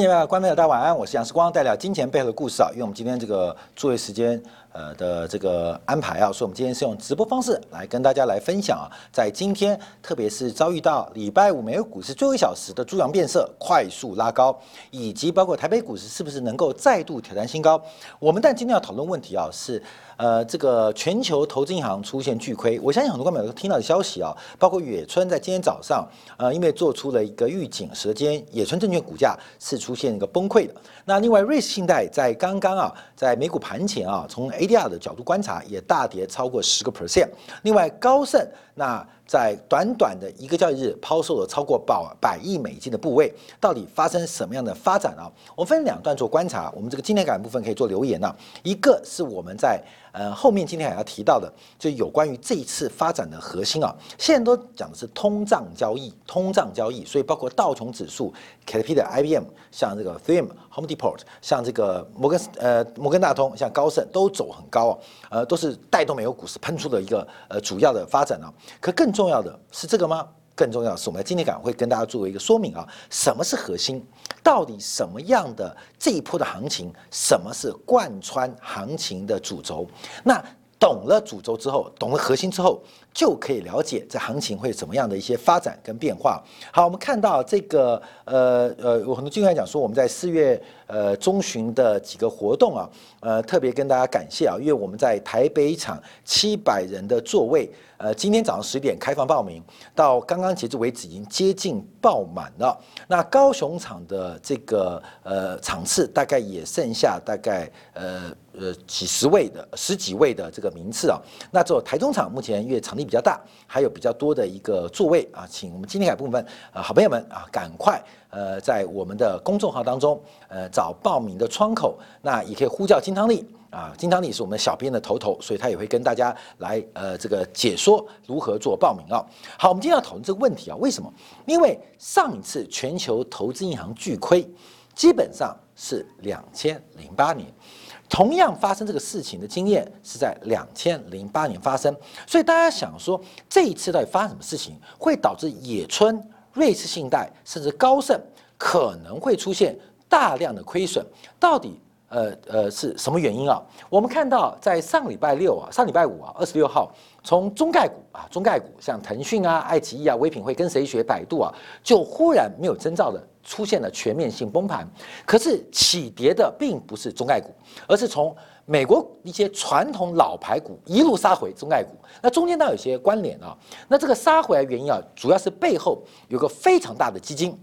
前的观众朋友，大家晚安，我是杨世光，带来金钱背后的故事啊。因为我们今天这个作业时间呃的这个安排啊，所以我们今天是用直播方式来跟大家来分享啊。在今天，特别是遭遇到礼拜五美国股市最后一小时的猪羊变色，快速拉高，以及包括台北股市是不是能够再度挑战新高，我们但今天要讨论问题啊是。呃，这个全球投资银行出现巨亏，我相信很多观众都听到的消息啊，包括野村在今天早上，呃，因为做出了一个预警，时间野村证券股价是出现一个崩溃的。那另外，瑞士信贷在刚刚啊，在美股盘前啊，从 ADR 的角度观察，也大跌超过十个 percent。另外，高盛那。在短短的一个交易日抛售了超过百百亿美金的部位，到底发生什么样的发展啊？我们分两段做观察。我们这个今天感部分可以做留言呢。一个是我们在呃后面今天还要提到的，就有关于这一次发展的核心啊。现在都讲的是通胀交易，通胀交易，所以包括道琼指数、k p 的 IBM，像这个 Film、Home Depot，像这个摩根呃摩根大通，像高盛都走很高啊，呃都是带动美国股市喷出的一个呃主要的发展啊。可更重要的是这个吗？更重要的是，我们今天赶会跟大家作为一个说明啊，什么是核心？到底什么样的这一波的行情？什么是贯穿行情的主轴？那懂了主轴之后，懂了核心之后。就可以了解这行情会怎么样的一些发展跟变化。好，我们看到这个呃呃，有很多经常讲说我们在四月呃中旬的几个活动啊，呃特别跟大家感谢啊，因为我们在台北场七百人的座位，呃今天早上十点开放报名，到刚刚截止为止已经接近爆满了。那高雄场的这个呃场次大概也剩下大概呃呃几十位的十几位的这个名次啊。那做台中场目前因为场地。比较大，还有比较多的一个座位啊，请我们金天海部分啊好朋友们啊，赶快呃在我们的公众号当中呃找报名的窗口，那也可以呼叫金汤力啊，金汤力是我们小编的头头，所以他也会跟大家来呃这个解说如何做报名啊。好，我们今天要讨论这个问题啊，为什么？因为上一次全球投资银行巨亏，基本上是两千零八年。同样发生这个事情的经验是在两千零八年发生，所以大家想说这一次到底发生什么事情，会导致野村、瑞士信贷甚至高盛可能会出现大量的亏损？到底呃呃是什么原因啊？我们看到在上礼拜六啊，上礼拜五啊，二十六号，从中概股啊，中概股像腾讯啊、爱奇艺啊、唯品会跟谁学、百度啊，就忽然没有征兆的。出现了全面性崩盘，可是起跌的并不是中概股，而是从美国一些传统老牌股一路杀回中概股。那中间呢有些关联啊。那这个杀回来原因啊，主要是背后有个非常大的基金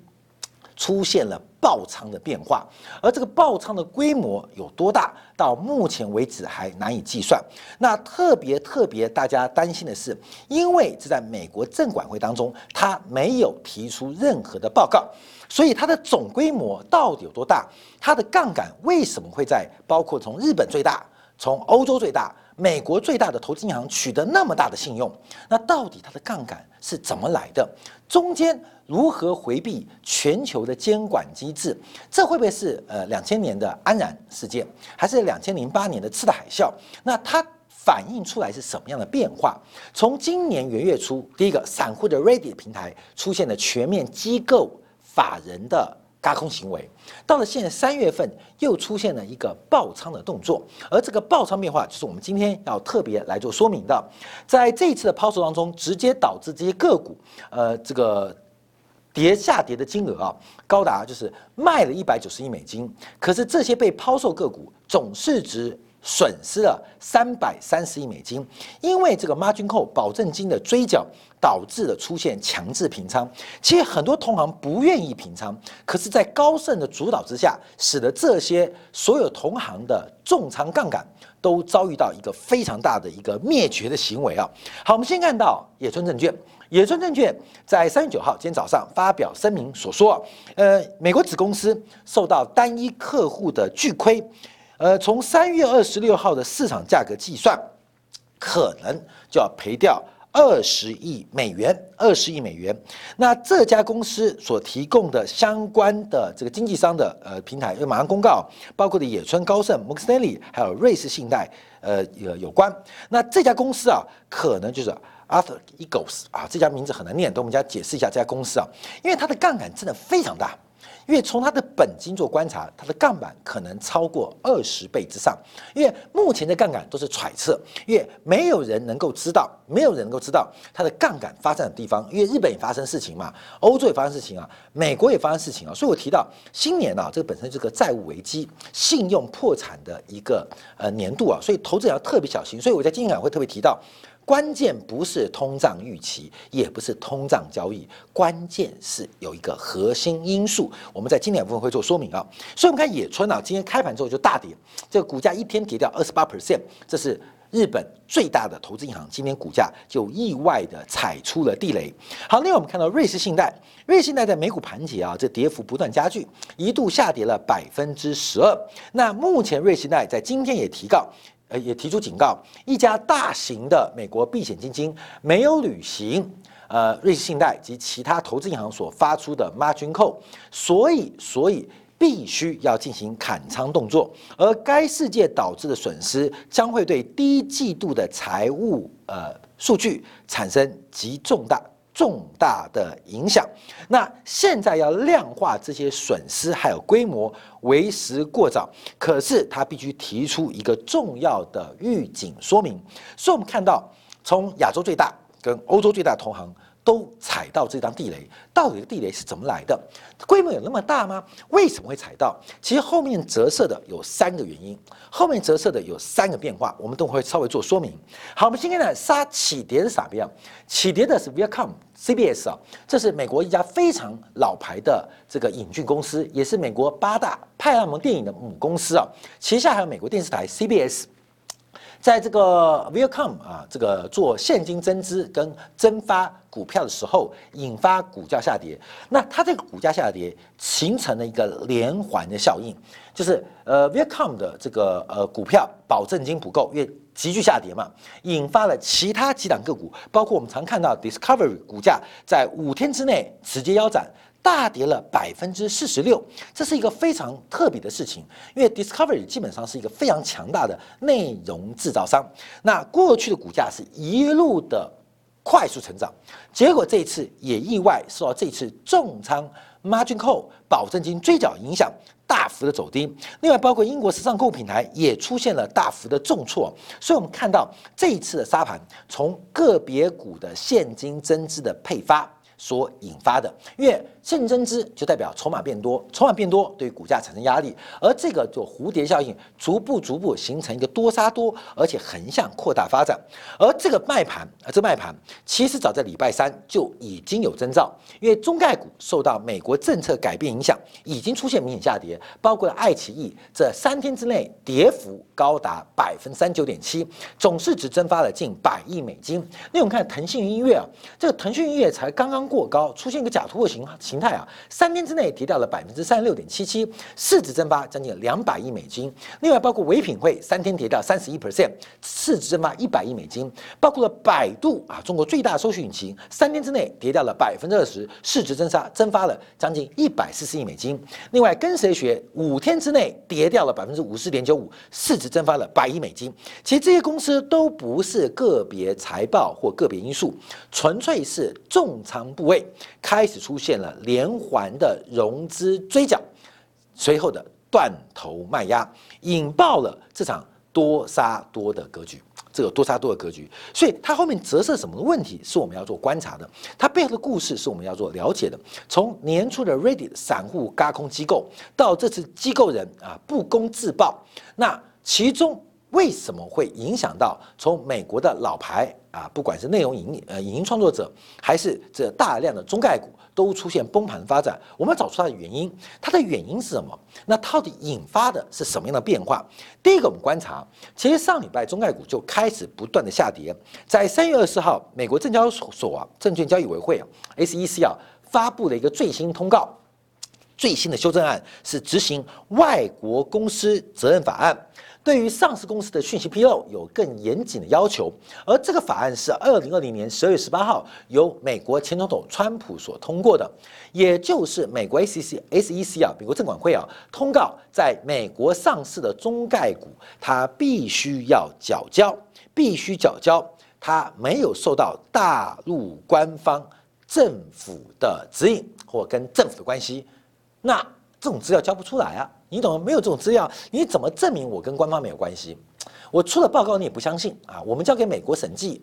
出现了爆仓的变化，而这个爆仓的规模有多大，到目前为止还难以计算。那特别特别大家担心的是，因为这在美国证管会当中，他没有提出任何的报告。所以它的总规模到底有多大？它的杠杆为什么会在包括从日本最大、从欧洲最大、美国最大的投资银行取得那么大的信用？那到底它的杠杆是怎么来的？中间如何回避全球的监管机制？这会不会是呃两千年的安然事件，还是两千零八年的次贷海啸？那它反映出来是什么样的变化？从今年元月初，第一个散户的 Ready 平台出现了全面机构。法人的轧空行为，到了现在三月份又出现了一个爆仓的动作，而这个爆仓变化就是我们今天要特别来做说明的。在这一次的抛售当中，直接导致这些个股，呃，这个跌下跌的金额啊，高达就是卖了一百九十亿美金，可是这些被抛售个股总市值。损失了三百三十亿美金，因为这个 margin 扣保证金的追缴，导致了出现强制平仓。其实很多同行不愿意平仓，可是，在高盛的主导之下，使得这些所有同行的重仓杠杆都遭遇到一个非常大的一个灭绝的行为啊。好，我们先看到野村证券，野村证券在三月九号今天早上发表声明所说，呃，美国子公司受到单一客户的巨亏。呃，从三月二十六号的市场价格计算，可能就要赔掉二十亿美元，二十亿美元。那这家公司所提供的相关的这个经纪商的呃平台，因为马上公告，包括的野村高盛、摩根斯丹利，还有瑞士信贷，呃，有有关。那这家公司啊，可能就是 Arthur Eagles 啊，这家名字很难念，等我们家解释一下这家公司啊，因为它的杠杆真的非常大。因为从它的本金做观察，它的杠杆可能超过二十倍之上。因为目前的杠杆都是揣测，因为没有人能够知道，没有人能够知道它的杠杆发展的地方。因为日本也发生事情嘛，欧洲也发生事情啊，美国也发生事情啊。所以我提到新年啊，这个本身是个债务危机、信用破产的一个呃年度啊，所以投资者要特别小心。所以我在今天会特别提到。关键不是通胀预期，也不是通胀交易，关键是有一个核心因素。我们在经典部分会做说明啊。所以，我们看野村啊，今天开盘之后就大跌，这个股价一天跌掉二十八 percent，这是日本最大的投资银行，今天股价就意外的踩出了地雷。好，另外我们看到瑞士信贷，瑞士信贷在美股盘节啊，这跌幅不断加剧，一度下跌了百分之十二。那目前瑞士信贷在今天也提告。呃，也提出警告，一家大型的美国避险基金没有履行呃瑞士信贷及其他投资银行所发出的 margin call，所以所以必须要进行砍仓动作，而该事件导致的损失将会对第一季度的财务呃数据产生极重大。重大的影响。那现在要量化这些损失还有规模，为时过早。可是他必须提出一个重要的预警说明。所以我们看到，从亚洲最大跟欧洲最大同行。都踩到这张地雷，到底地雷是怎么来的？规模有那么大吗？为什么会踩到？其实后面折射的有三个原因，后面折射的有三个变化，我们都会稍微做说明。好，我们今天呢杀起跌是啥样？起跌的是 Viacom CBS 啊，这是美国一家非常老牌的这个影剧公司，也是美国八大派拉蒙电影的母公司啊，旗下还有美国电视台 CBS。在这个 Viacom 啊，这个做现金增资跟增发股票的时候，引发股价下跌。那它这个股价下跌形成了一个连环的效应，就是呃 Viacom 的这个呃股票保证金不够，因为急剧下跌嘛，引发了其他几档个股，包括我们常看到 Discovery 股价在五天之内直接腰斩。大跌了百分之四十六，这是一个非常特别的事情，因为 Discovery 基本上是一个非常强大的内容制造商。那过去的股价是一路的快速成长，结果这一次也意外受到这次重仓 Margin Call 保证金追缴影响，大幅的走低。另外，包括英国时尚购物品牌也出现了大幅的重挫。所以我们看到这一次的沙盘，从个别股的现金增资的配发。所引发的，因为现增资就代表筹码变多，筹码变多对股价产生压力，而这个做蝴蝶效应，逐步逐步形成一个多杀多，而且横向扩大发展。而这个卖盘啊，这卖盘其实早在礼拜三就已经有征兆，因为中概股受到美国政策改变影响，已经出现明显下跌，包括了爱奇艺这三天之内跌幅高达百分之三九点七，总市值蒸发了近百亿美金。那我们看腾讯音乐啊，这个腾讯音乐才刚刚。过高出现一个假突破形形形态啊，三天之内跌掉了百分之三十六点七七，市值蒸发将近两百亿美金。另外包括唯品会三天跌掉三十一 percent，市值蒸发一百亿美金。包括了百度啊，中国最大搜索引擎，三天之内跌掉了百分之二十，市值蒸发蒸发了将近一百四十亿美金。另外跟谁学五天之内跌掉了百分之五十点九五，市值蒸发了百亿美金。其实这些公司都不是个别财报或个别因素，纯粹是重仓部位开始出现了连环的融资追缴，随后的断头卖压，引爆了这场多杀多的格局。这个多杀多的格局，所以它后面折射什么问题是我们要做观察的，它背后的故事是我们要做了解的。从年初的 Reddit 散户嘎空机构，到这次机构人啊不攻自爆，那其中为什么会影响到从美国的老牌？啊，不管是内容影呃影音创作者，还是这大量的中概股，都出现崩盘发展。我们找出它的原因，它的原因是什么？那到底引发的是什么样的变化？第一个，我们观察，其实上礼拜中概股就开始不断的下跌。在三月二十号，美国证交所啊，证券交易委会啊，SEC 啊，发布了一个最新通告，最新的修正案是执行外国公司责任法案。对于上市公司的讯息披露有更严谨的要求，而这个法案是二零二零年十二月十八号由美国前总统川普所通过的，也就是美国 SEC SEC 啊，美国证管会啊，通告在美国上市的中概股，它必须要缴交，必须缴交，它没有受到大陆官方政府的指引或跟政府的关系，那这种资料交不出来啊，你懂吗？没有这种资料，你怎么证明我跟官方没有关系？我出了报告你也不相信啊？我们交给美国审计，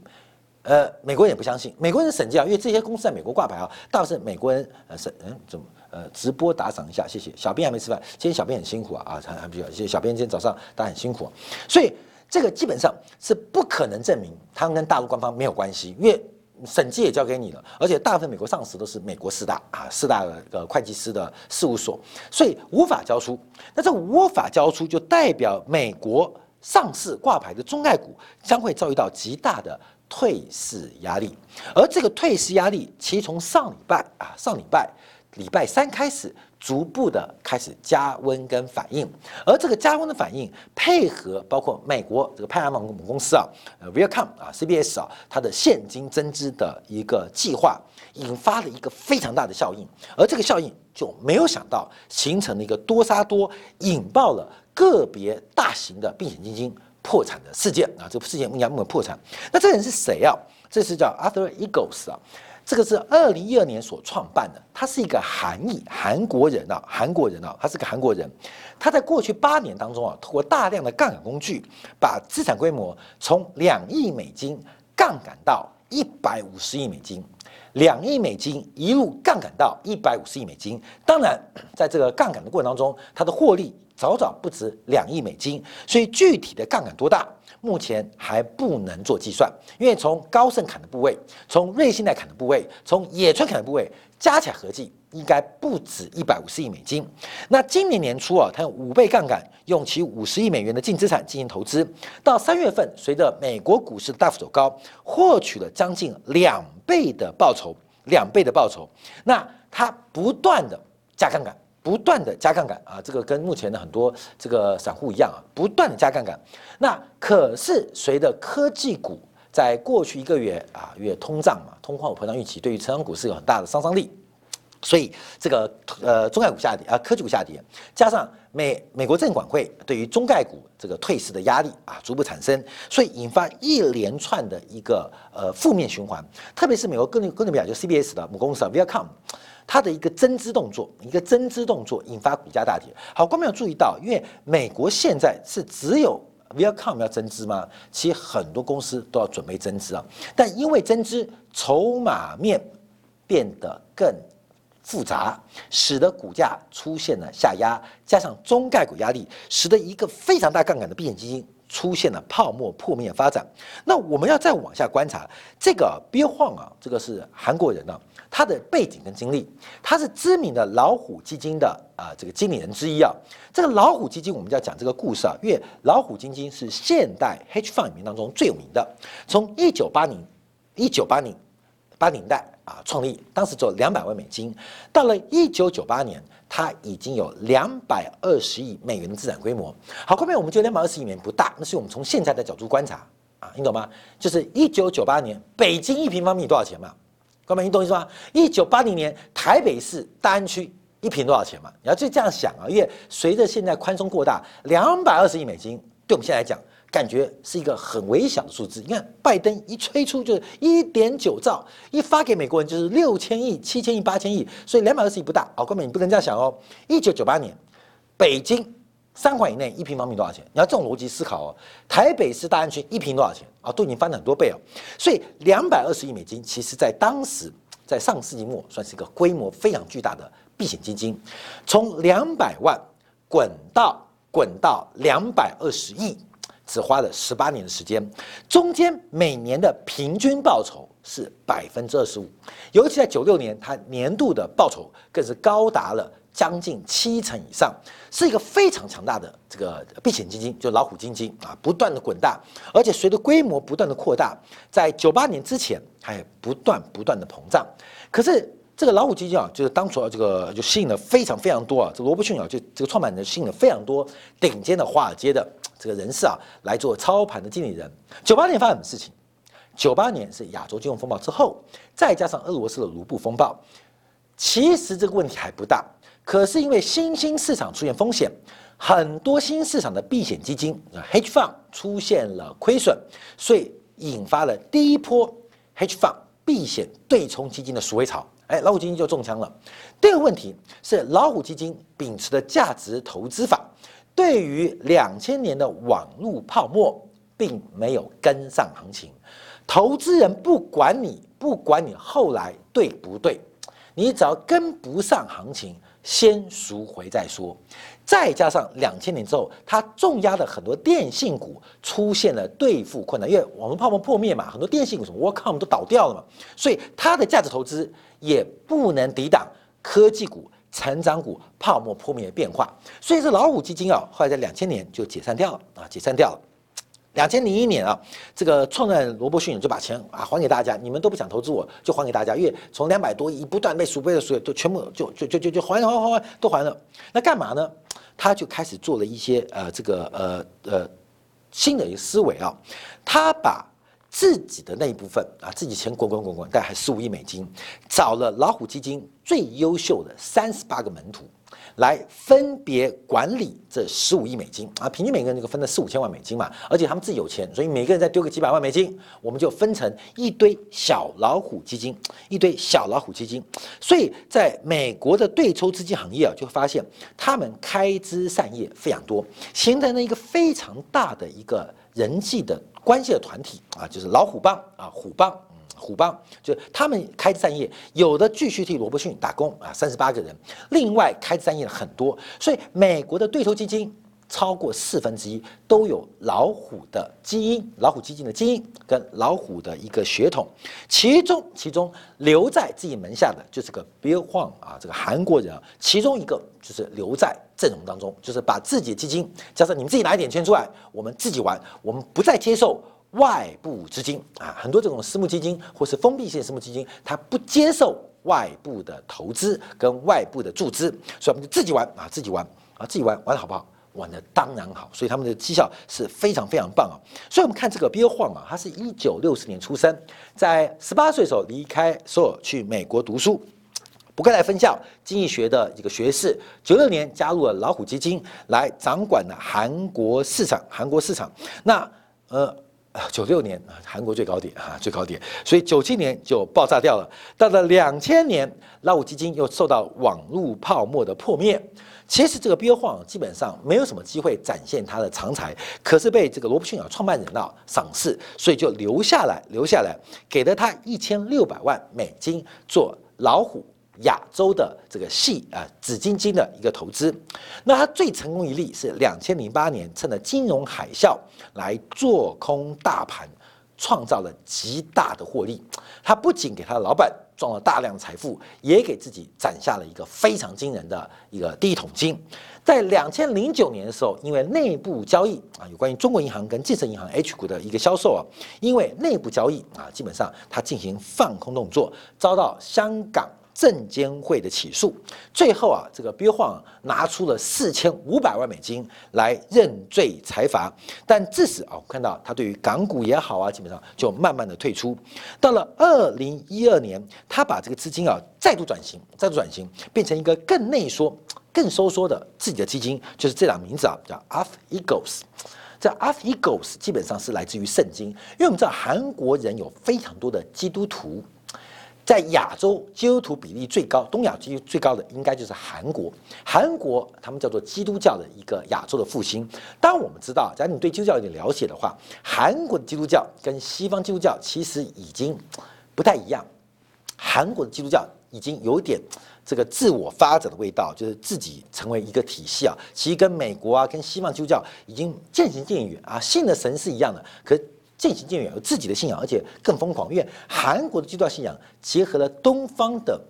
呃，美国人也不相信，美国人审计啊，因为这些公司在美国挂牌啊，大部分是美国人呃审，嗯，怎么呃直播打赏一下，谢谢。小编还没吃饭，今天小编很辛苦啊啊，还还比较，谢谢小编今天早上大家很辛苦，所以这个基本上是不可能证明他们跟大陆官方没有关系，因为。审计也交给你了，而且大部分美国上市都是美国四大啊，四大的会计师的事务所，所以无法交出。那这无法交出，就代表美国上市挂牌的中概股将会遭遇到极大的退市压力。而这个退市压力，其实从上礼拜啊，上礼拜礼拜三开始。逐步的开始加温跟反应，而这个加温的反应配合包括美国这个派拉蒙母公司啊，呃，Viacom 啊，CBS 啊，它的现金增资的一个计划，引发了一个非常大的效应，而这个效应就没有想到形成了一个多杀多，引爆了个别大型的避险基金破产的事件啊，这个事件目前目前破产，那这人是谁啊？这是叫 Arthur Eagles 啊。这个是二零一二年所创办的，他是一个韩裔韩国人啊，韩国人啊，他是个韩国人。他在过去八年当中啊，通过大量的杠杆工具，把资产规模从两亿美金杠杆到一百五十亿美金，两亿美金一路杠杆到一百五十亿美金。当然，在这个杠杆的过程当中，它的获利早早不止两亿美金，所以具体的杠杆多大？目前还不能做计算，因为从高盛砍的部位，从瑞信贷砍的部位，从野村砍的部位，加起来合计应该不止一百五十亿美金。那今年年初啊，他用五倍杠杆，用其五十亿美元的净资产进行投资，到三月份，随着美国股市大幅走高，获取了将近两倍的报酬，两倍的报酬。那他不断的加杠杆。不断的加杠杆啊，这个跟目前的很多这个散户一样啊，不断的加杠杆。那可是随着科技股在过去一个月啊，因为通胀嘛，通货膨胀预期对于成长股是有很大的杀伤力，所以这个呃中概股下跌啊，科技股下跌，加上美美国证管会对于中概股这个退市的压力啊逐步产生，所以引发一连串的一个呃负面循环。特别是美国哥伦哥伦比亚就 CBS 的母公司啊 Viacom。它的一个增资动作，一个增资动作引发股价大跌。好，观众要注意到，因为美国现在是只有 Viacom 要增资吗？其实很多公司都要准备增资啊。但因为增资筹码面变得更复杂，使得股价出现了下压，加上中概股压力，使得一个非常大杠杆的避险基金出现了泡沫破灭发展。那我们要再往下观察，这个 Bill Huang 啊，这个是韩国人啊。他的背景跟经历，他是知名的老虎基金的啊这个经理人之一啊。这个老虎基金，我们就要讲这个故事啊，因为老虎基金是现代 hedge fund 里面当中最有名的。从一九八零一九八零八零代啊创立，当时只有两百万美金，到了一九九八年，它已经有两百二十亿美元的资产规模。好，后面我们觉得两百二十亿美元不大，那是我们从现在的角度观察啊，你懂吗？就是一九九八年北京一平方米多少钱嘛？哥们，你懂意思吗？一九八零年台北市大安区一平多少钱嘛？你要就这样想啊，因为随着现在宽松扩大，两百二十亿美金对我们现在来讲，感觉是一个很微小的数字。你看拜登一吹出就是一点九兆，一发给美国人就是六千亿、七千亿、八千亿，所以两百二十亿不大。好，哥们，你不能这样想哦。一九九八年北京。三环以内一平方米多少钱？你要这种逻辑思考哦。台北市大安区一平多少钱啊？都已经翻了很多倍哦。所以两百二十亿美金，其实在当时在上世纪末算是一个规模非常巨大的避险基金。从两百万滚到滚到两百二十亿，只花了十八年的时间，中间每年的平均报酬是百分之二十五，尤其在九六年，它年度的报酬更是高达了。将近七成以上，是一个非常强大的这个避险基金，就老虎基金啊，不断的滚大，而且随着规模不断的扩大，在九八年之前还不断不断的膨胀。可是这个老虎基金啊，就是当初啊，这个就吸引了非常非常多啊，这罗伯逊啊，就这个创办人吸引了非常多顶尖的华尔街的这个人士啊来做操盘的经理人。九八年发生什么事情？九八年是亚洲金融风暴之后，再加上俄罗斯的卢布风暴，其实这个问题还不大。可是因为新兴市场出现风险，很多新市场的避险基金啊，H Fund 出现了亏损，所以引发了第一波 H Fund 避险对冲基金的赎回潮。哎，老虎基金就中枪了。第二个问题是，老虎基金秉持的价值投资法，对于两千年的网络泡沫，并没有跟上行情。投资人不管你不管你后来对不对，你只要跟不上行情，先赎回再说。再加上两千年之后，它重压的很多电信股出现了兑付困难，因为网络泡沫破灭嘛，很多电信股什么 w o r k c o m 都倒掉了嘛，所以它的价值投资也不能抵挡科技股、成长股泡沫破灭的变化。所以这老虎基金啊，后来在两千年就解散掉了啊，解散掉了。两千零一年啊，这个创办罗伯逊就把钱啊还给大家，你们都不想投资我，就还给大家，因为从两百多亿不断被赎回的所有都全部就就就就就还还还还都还了。那干嘛呢？他就开始做了一些呃这个呃呃新的一个思维啊，他把自己的那一部分啊自己钱滚滚滚滚，但还十五亿美金，找了老虎基金最优秀的三十八个门徒。来分别管理这十五亿美金啊，平均每个人就分了四五千万美金嘛，而且他们自己有钱，所以每个人再丢个几百万美金，我们就分成一堆小老虎基金，一堆小老虎基金。所以在美国的对抽资金行业啊，就发现他们开枝散叶非常多，形成了一个非常大的一个人际的关系的团体啊，就是老虎帮啊，虎帮。虎帮就他们开枝散叶，有的继续替罗伯逊打工啊，三十八个人，另外开枝散叶的很多，所以美国的对头基金超过四分之一都有老虎的基因，老虎基金的基因跟老虎的一个血统，其中其中留在自己门下的就是个 Bill Huang 啊，这个韩国人啊，其中一个就是留在阵容当中，就是把自己的基金加上你们自己拿一点钱出来，我们自己玩，我们不再接受。外部资金啊，很多这种私募基金或是封闭性私募基金，它不接受外部的投资跟外部的注资，所以我们就自己玩啊，自己玩啊，自己玩玩的好不好？玩的当然好，所以他们的绩效是非常非常棒啊。所以我们看这个 Bill Huang 啊，他是一九六四年出生，在十八岁的时候离开首尔去美国读书，伯克莱分校经济学的一个学士，九六年加入了老虎基金来掌管了韩国市场，韩国市场那呃。九六年啊，韩国最高点啊，最高点，所以九七年就爆炸掉了。到了两千年，老虎基金又受到网络泡沫的破灭。其实这个 bo 基本上没有什么机会展现他的长才，可是被这个罗伯逊啊创办人啊赏识，所以就留下来，留下来，给了他一千六百万美金做老虎。亚洲的这个系啊紫金金的一个投资，那它最成功一例是两千零八年趁着金融海啸来做空大盘，创造了极大的获利。他不仅给他的老板赚了大量财富，也给自己攒下了一个非常惊人的一个第一桶金。在两千零九年的时候，因为内部交易啊，有关于中国银行跟建设银行 H 股的一个销售啊，因为内部交易啊，基本上他进行放空动作，遭到香港。证监会的起诉，最后啊，这个 Bill Huang 拿出了四千五百万美金来认罪裁罚，但至此啊，我看到他对于港股也好啊，基本上就慢慢的退出。到了二零一二年，他把这个资金啊再度转型，再度转型，变成一个更内缩、更收缩的自己的基金，就是这两名字啊，叫 Alpha Eagles。这 Alpha Eagles 基本上是来自于圣经，因为我们知道韩国人有非常多的基督徒。在亚洲，基督徒比例最高，东亚基督最高的应该就是韩国。韩国他们叫做基督教的一个亚洲的复兴。当，我们知道，假如你对基督教有点了解的话，韩国的基督教跟西方基督教其实已经不太一样。韩国的基督教已经有点这个自我发展的味道，就是自己成为一个体系啊。其实跟美国啊，跟西方基督教已经渐行渐远啊，信的神是一样的，可。渐行渐远，有自己的信仰，而且更疯狂。因为韩国的基督教信仰结合了东方的。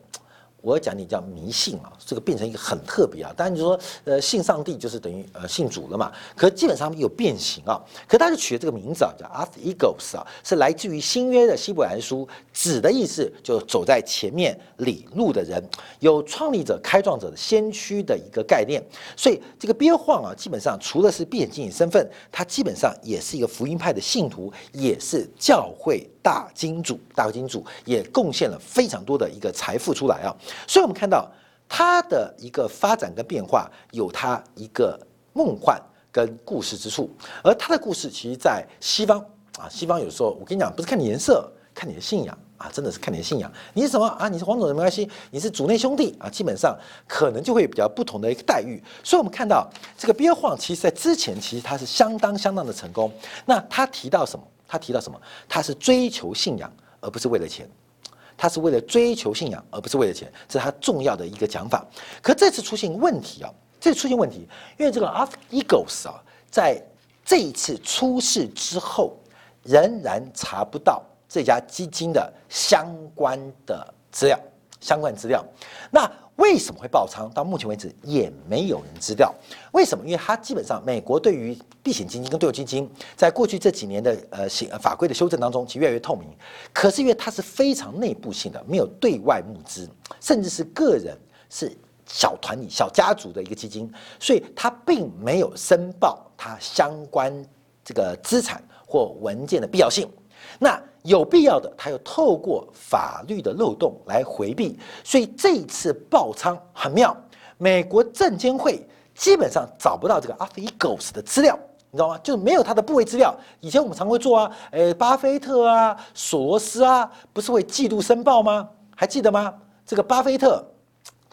我要讲你叫迷信啊，这个变成一个很特别啊。当然就说，呃，信上帝就是等于呃信主了嘛。可基本上有变形啊。可他就取了这个名字啊，叫 Alpha Eagles 啊，是来自于新约的希伯来书，指的意思就走在前面领路的人，有创立者、开创者的先驱的一个概念。所以这个边晃啊，基本上除了是变经营身份，他基本上也是一个福音派的信徒，也是教会。大金主，大金主也贡献了非常多的一个财富出来啊，所以我们看到它的一个发展跟变化，有它一个梦幻跟故事之处，而它的故事其实，在西方啊，西方有时候我跟你讲，不是看你颜色，看你的信仰啊，真的是看你的信仰。你是什么啊？你是黄种人没关系，你是族内兄弟啊，基本上可能就会比较不同的一个待遇。所以，我们看到这个憋晃，其实在之前其实他是相当相当的成功。那他提到什么？他提到什么？他是追求信仰，而不是为了钱。他是为了追求信仰，而不是为了钱，这是他重要的一个讲法。可这次出现问题啊，这次出现问题，因为这个 Alpha Eagles 啊，在这一次出事之后，仍然查不到这家基金的相关的资料，相关资料。那为什么会爆仓？到目前为止也没有人知道为什么？因为它基本上美国对于避险基金跟对冲基金，在过去这几年的呃行法规的修正当中，其实越来越透明。可是因为它是非常内部性的，没有对外募资，甚至是个人是小团体、小家族的一个基金，所以它并没有申报它相关这个资产或文件的必要性。那有必要的，他又透过法律的漏洞来回避，所以这一次爆仓很妙。美国证监会基本上找不到这个 a f i g o s 的资料，你知道吗？就是没有它的部位资料。以前我们常会做啊，诶，巴菲特啊，索罗斯啊，不是会季度申报吗？还记得吗？这个巴菲特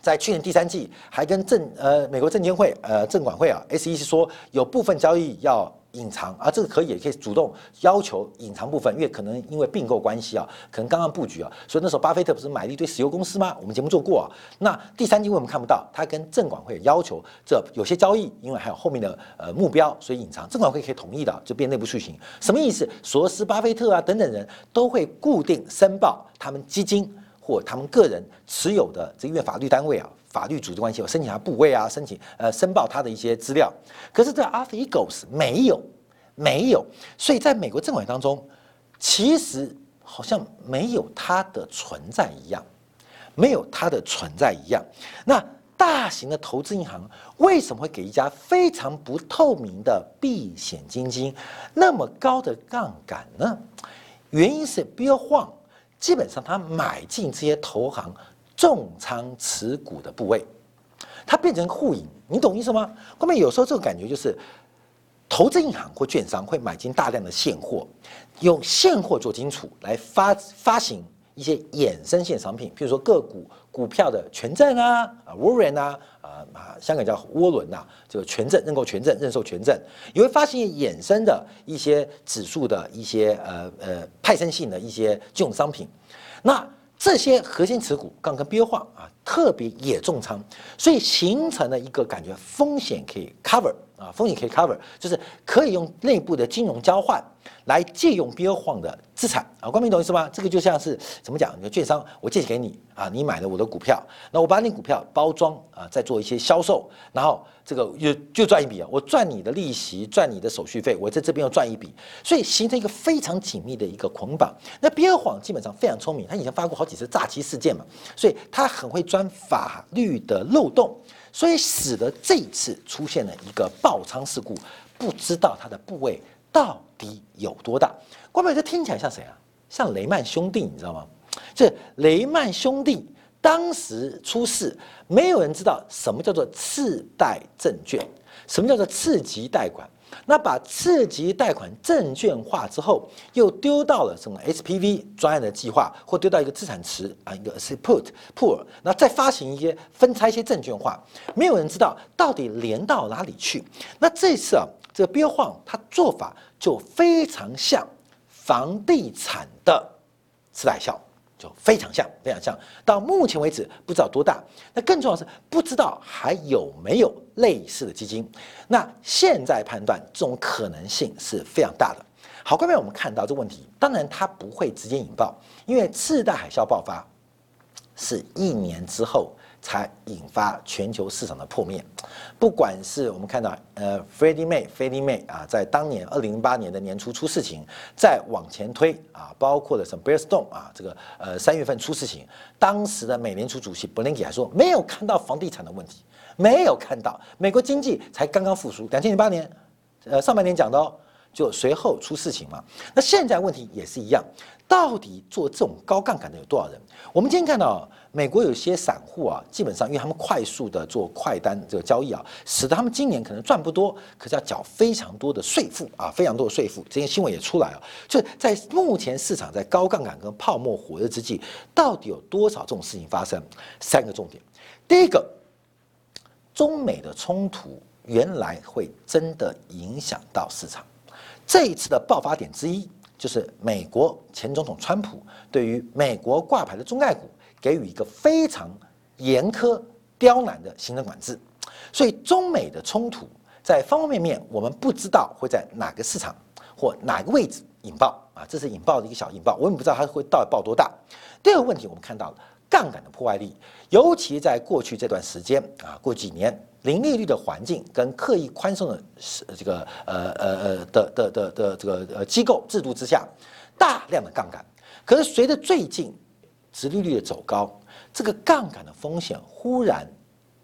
在去年第三季还跟证呃美国证监会呃证管会啊 SEC 说有部分交易要。隐藏啊，这个可以也可以主动要求隐藏部分，因为可能因为并购关系啊，可能刚刚布局啊，所以那时候巴菲特不是买了一堆石油公司吗？我们节目做过啊。那第三季为什么看不到？他跟证管会要求，这有些交易因为还有后面的呃目标，所以隐藏。证管会可以同意的，就变内部事情。什么意思？索罗斯、巴菲特啊等等人都会固定申报他们基金或他们个人持有的，这因为法律单位啊。法律组织关系我申请他部位啊，申请呃申报他的一些资料，可是这 Alpha Eagles 没有没有，所以在美国政委当中，其实好像没有它的存在一样，没有它的存在一样。那大型的投资银行为什么会给一家非常不透明的避险基金那么高的杠杆呢？原因是 Bill Huang 基本上他买进这些投行。重仓持股的部位，它变成互赢，你懂意思吗？后面有时候这种感觉就是，投资银行或券商会买进大量的现货，用现货做基础来发发行一些衍生性商品，譬如说个股、股票的权证啊，啊，warrant 啊，啊，香港叫涡轮呐，这个权证、认购权证、认售权证，也会发行衍生的一些指数的一些呃呃派生性的一些金融商品，那。这些核心持股刚跟标化啊，特别也重仓，所以形成了一个感觉风险可以 cover 啊，风险可以 cover，就是可以用内部的金融交换。来借用标晃的资产啊，光明懂意思吗？这个就像是怎么讲？你的券商，我借给你啊，你买了我的股票，那我把你股票包装啊，再做一些销售，然后这个就就赚一笔啊，我赚你的利息，赚你的手续费，我在这边又赚一笔，所以形成一个非常紧密的一个捆绑。那标晃基本上非常聪明，他以前发过好几次诈欺事件嘛，所以他很会钻法律的漏洞，所以使得这一次出现了一个爆仓事故，不知道它的部位。到底有多大？关美这听起来像谁啊？像雷曼兄弟，你知道吗？这雷曼兄弟当时出事，没有人知道什么叫做次贷证券，什么叫做次级贷款。那把次级贷款证券化之后，又丢到了什么 SPV 专案的计划，或丢到一个资产池啊，一个是 put pool，那再发行一些分拆一些证券化，没有人知道到底连到哪里去。那这次啊，这个标晃它做法。就非常像房地产的次贷效，就非常像，非常像。到目前为止不知道多大，那更重要是不知道还有没有类似的基金。那现在判断这种可能性是非常大的。好，各位，我们看到这问题，当然它不会直接引爆，因为次贷海啸爆发是一年之后。才引发全球市场的破灭。不管是我们看到，呃，Freddie Mae，Freddie Mae 啊，在当年二零零八年的年初出事情，再往前推啊，包括了什么 Bear Stone 啊，这个呃三月份出事情，当时的美联储主席 Bernanke 还说没有看到房地产的问题，没有看到美国经济才刚刚复苏，两千零八年，呃上半年讲的哦，就随后出事情嘛。那现在问题也是一样，到底做这种高杠杆的有多少人？我们今天看到美国有些散户啊，基本上因为他们快速的做快单这个交易啊，使得他们今年可能赚不多，可是要缴非常多的税负啊，非常多的税负。这些新闻也出来了，就在目前市场在高杠杆跟泡沫火热之际，到底有多少这种事情发生？三个重点，第一个，中美的冲突原来会真的影响到市场。这一次的爆发点之一，就是美国前总统川普对于美国挂牌的中概股给予一个非常严苛、刁难的行政管制。所以，中美的冲突在方方面面，我们不知道会在哪个市场或哪个位置引爆啊，这是引爆的一个小引爆，我也不知道它会到底爆多大。第二个问题，我们看到了杠杆的破坏力，尤其在过去这段时间啊，过几年。零利率的环境跟刻意宽松的这个呃呃呃的的的的这个呃机构制度之下，大量的杠杆。可是随着最近殖利率的走高，这个杠杆的风险忽然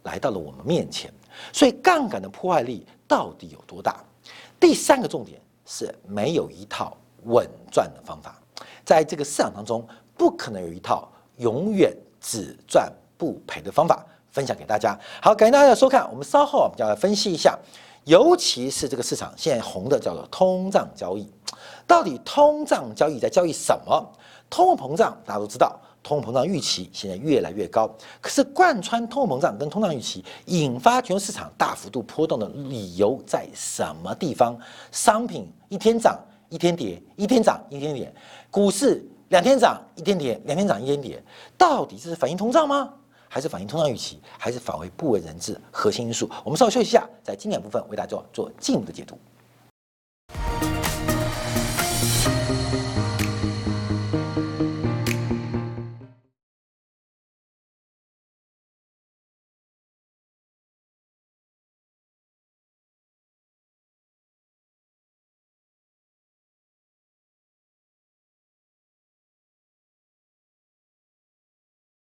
来到了我们面前。所以杠杆的破坏力到底有多大？第三个重点是没有一套稳赚的方法，在这个市场当中不可能有一套永远只赚不赔的方法。分享给大家，好，感谢大家的收看。我们稍后我们就来分析一下，尤其是这个市场现在红的叫做通胀交易，到底通胀交易在交易什么？通货膨胀大家都知道，通货膨胀预期现在越来越高，可是贯穿通货膨胀跟通胀预期引发全球市场大幅度波动的理由在什么地方？商品一天涨一天跌，一天涨一天跌，股市两天涨一天跌，两天涨一天跌，到底这是反映通胀吗？还是反映通胀预期，还是反为不为人知核心因素？我们稍微休息一下，在经典部分为大家做做进一步的解读。